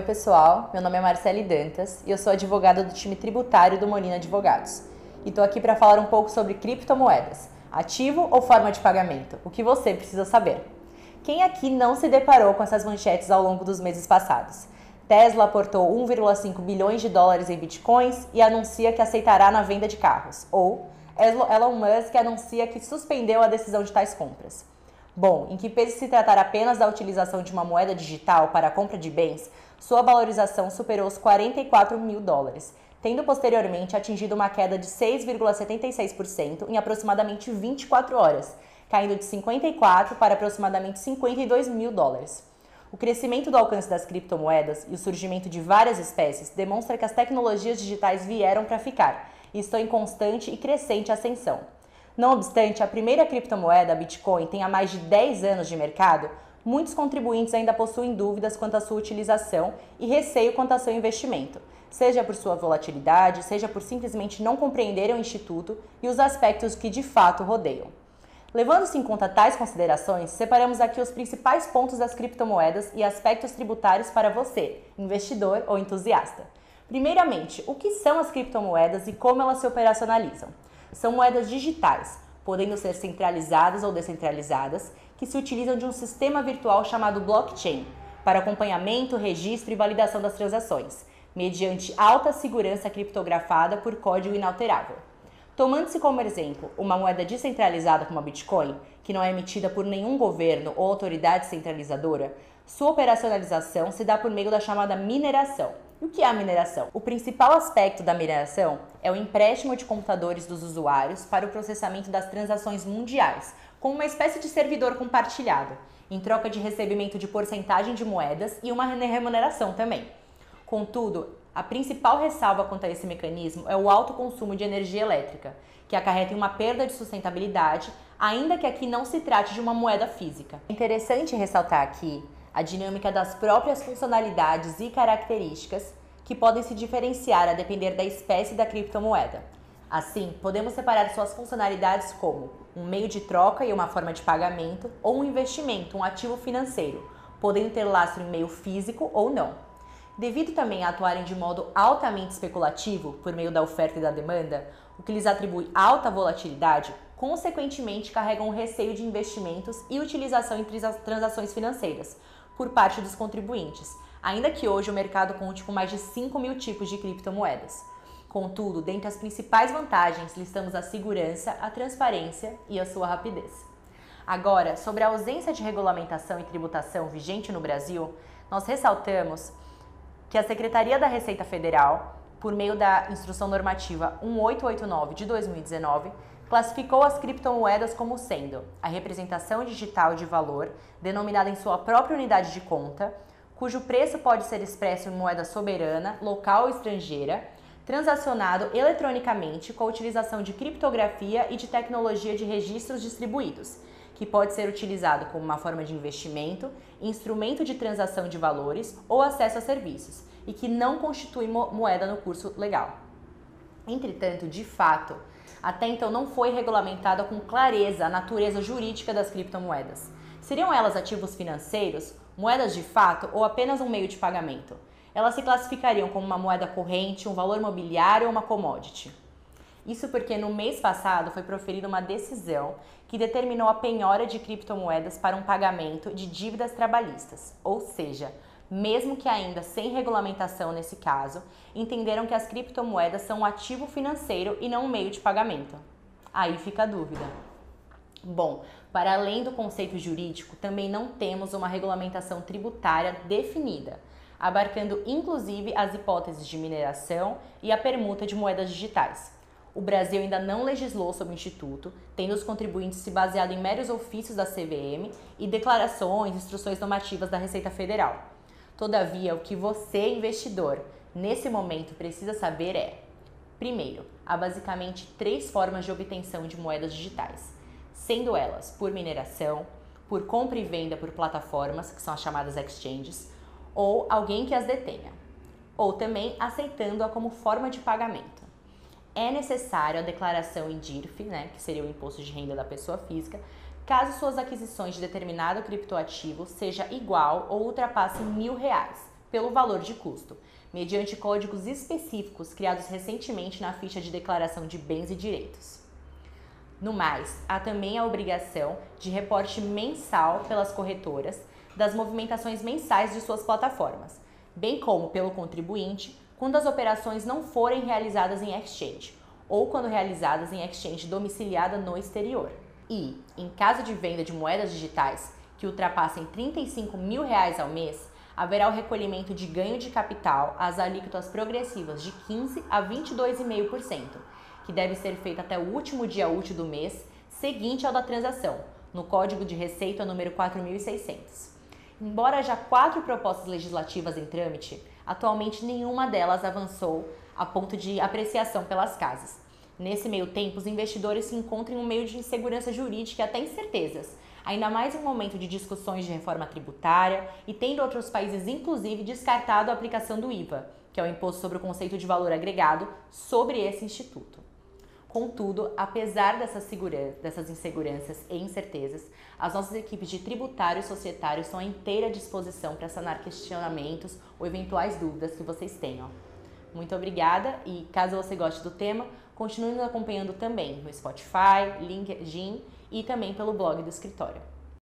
Oi, pessoal. Meu nome é Marcele Dantas e eu sou advogada do time tributário do Molina Advogados. E estou aqui para falar um pouco sobre criptomoedas. Ativo ou forma de pagamento? O que você precisa saber? Quem aqui não se deparou com essas manchetes ao longo dos meses passados? Tesla aportou 1,5 bilhões de dólares em bitcoins e anuncia que aceitará na venda de carros. Ou Elon Musk anuncia que suspendeu a decisão de tais compras. Bom, em que pese se tratar apenas da utilização de uma moeda digital para a compra de bens, sua valorização superou os 44 mil dólares, tendo posteriormente atingido uma queda de 6,76% em aproximadamente 24 horas, caindo de 54 para aproximadamente 52 mil dólares. O crescimento do alcance das criptomoedas e o surgimento de várias espécies demonstra que as tecnologias digitais vieram para ficar e estão em constante e crescente ascensão. Não obstante, a primeira criptomoeda, Bitcoin, tenha mais de 10 anos de mercado, muitos contribuintes ainda possuem dúvidas quanto à sua utilização e receio quanto ao seu investimento, seja por sua volatilidade, seja por simplesmente não compreenderem o instituto e os aspectos que de fato rodeiam. Levando-se em conta tais considerações, separamos aqui os principais pontos das criptomoedas e aspectos tributários para você, investidor ou entusiasta. Primeiramente, o que são as criptomoedas e como elas se operacionalizam? São moedas digitais, podendo ser centralizadas ou descentralizadas, que se utilizam de um sistema virtual chamado blockchain para acompanhamento, registro e validação das transações, mediante alta segurança criptografada por código inalterável. Tomando-se como exemplo uma moeda descentralizada como a Bitcoin, que não é emitida por nenhum governo ou autoridade centralizadora, sua operacionalização se dá por meio da chamada mineração o que é a mineração? O principal aspecto da mineração é o empréstimo de computadores dos usuários para o processamento das transações mundiais, como uma espécie de servidor compartilhado, em troca de recebimento de porcentagem de moedas e uma remuneração também. Contudo, a principal ressalva quanto a esse mecanismo é o alto consumo de energia elétrica, que acarreta em uma perda de sustentabilidade, ainda que aqui não se trate de uma moeda física. É interessante ressaltar aqui a dinâmica das próprias funcionalidades e características que podem se diferenciar a depender da espécie da criptomoeda. Assim, podemos separar suas funcionalidades como um meio de troca e uma forma de pagamento, ou um investimento, um ativo financeiro, podendo ter lastro em meio físico ou não. Devido também a atuarem de modo altamente especulativo por meio da oferta e da demanda, o que lhes atribui alta volatilidade, consequentemente carregam o receio de investimentos e utilização em transações financeiras, por parte dos contribuintes, ainda que hoje o mercado conte com mais de 5 mil tipos de criptomoedas. Contudo, dentre as principais vantagens, listamos a segurança, a transparência e a sua rapidez. Agora, sobre a ausência de regulamentação e tributação vigente no Brasil, nós ressaltamos que a Secretaria da Receita Federal, por meio da Instrução Normativa 1889 de 2019, classificou as criptomoedas como sendo a representação digital de valor, denominada em sua própria unidade de conta, cujo preço pode ser expresso em moeda soberana, local ou estrangeira, transacionado eletronicamente com a utilização de criptografia e de tecnologia de registros distribuídos, que pode ser utilizado como uma forma de investimento, instrumento de transação de valores ou acesso a serviços, e que não constitui moeda no curso legal. Entretanto, de fato, até então não foi regulamentada com clareza a natureza jurídica das criptomoedas. Seriam elas ativos financeiros, moedas de fato ou apenas um meio de pagamento? Elas se classificariam como uma moeda corrente, um valor mobiliário ou uma commodity? Isso porque no mês passado foi proferida uma decisão que determinou a penhora de criptomoedas para um pagamento de dívidas trabalhistas, ou seja, mesmo que ainda sem regulamentação nesse caso, entenderam que as criptomoedas são um ativo financeiro e não um meio de pagamento. Aí fica a dúvida. Bom, para além do conceito jurídico, também não temos uma regulamentação tributária definida, abarcando inclusive as hipóteses de mineração e a permuta de moedas digitais. O Brasil ainda não legislou sobre o Instituto, tendo os contribuintes se baseado em meros ofícios da CVM e declarações instruções normativas da Receita Federal. Todavia, o que você, investidor, nesse momento precisa saber é: primeiro, há basicamente três formas de obtenção de moedas digitais, sendo elas por mineração, por compra e venda por plataformas, que são as chamadas exchanges, ou alguém que as detenha, ou também aceitando-a como forma de pagamento. É necessário a declaração em DIRF, né, que seria o imposto de renda da pessoa física, caso suas aquisições de determinado criptoativo seja igual ou ultrapasse mil reais, pelo valor de custo, mediante códigos específicos criados recentemente na ficha de declaração de bens e direitos. No mais, há também a obrigação de reporte mensal pelas corretoras das movimentações mensais de suas plataformas, bem como pelo contribuinte quando as operações não forem realizadas em exchange ou quando realizadas em exchange domiciliada no exterior. E, em caso de venda de moedas digitais que ultrapassem 35 mil reais ao mês, haverá o recolhimento de ganho de capital às alíquotas progressivas de 15 a 22,5%, que deve ser feito até o último dia útil do mês seguinte ao da transação, no Código de Receita número 4600. Embora já quatro propostas legislativas em trâmite, atualmente nenhuma delas avançou a ponto de apreciação pelas casas. Nesse meio tempo, os investidores se encontram em um meio de insegurança jurídica e até incertezas, ainda mais em um momento de discussões de reforma tributária e tendo outros países, inclusive, descartado a aplicação do IVA, que é o Imposto sobre o Conceito de Valor Agregado, sobre esse instituto. Contudo, apesar dessas, dessas inseguranças e incertezas, as nossas equipes de tributário e estão à inteira disposição para sanar questionamentos ou eventuais dúvidas que vocês tenham. Muito obrigada e caso você goste do tema, continue nos acompanhando também no Spotify, LinkedIn e também pelo blog do escritório.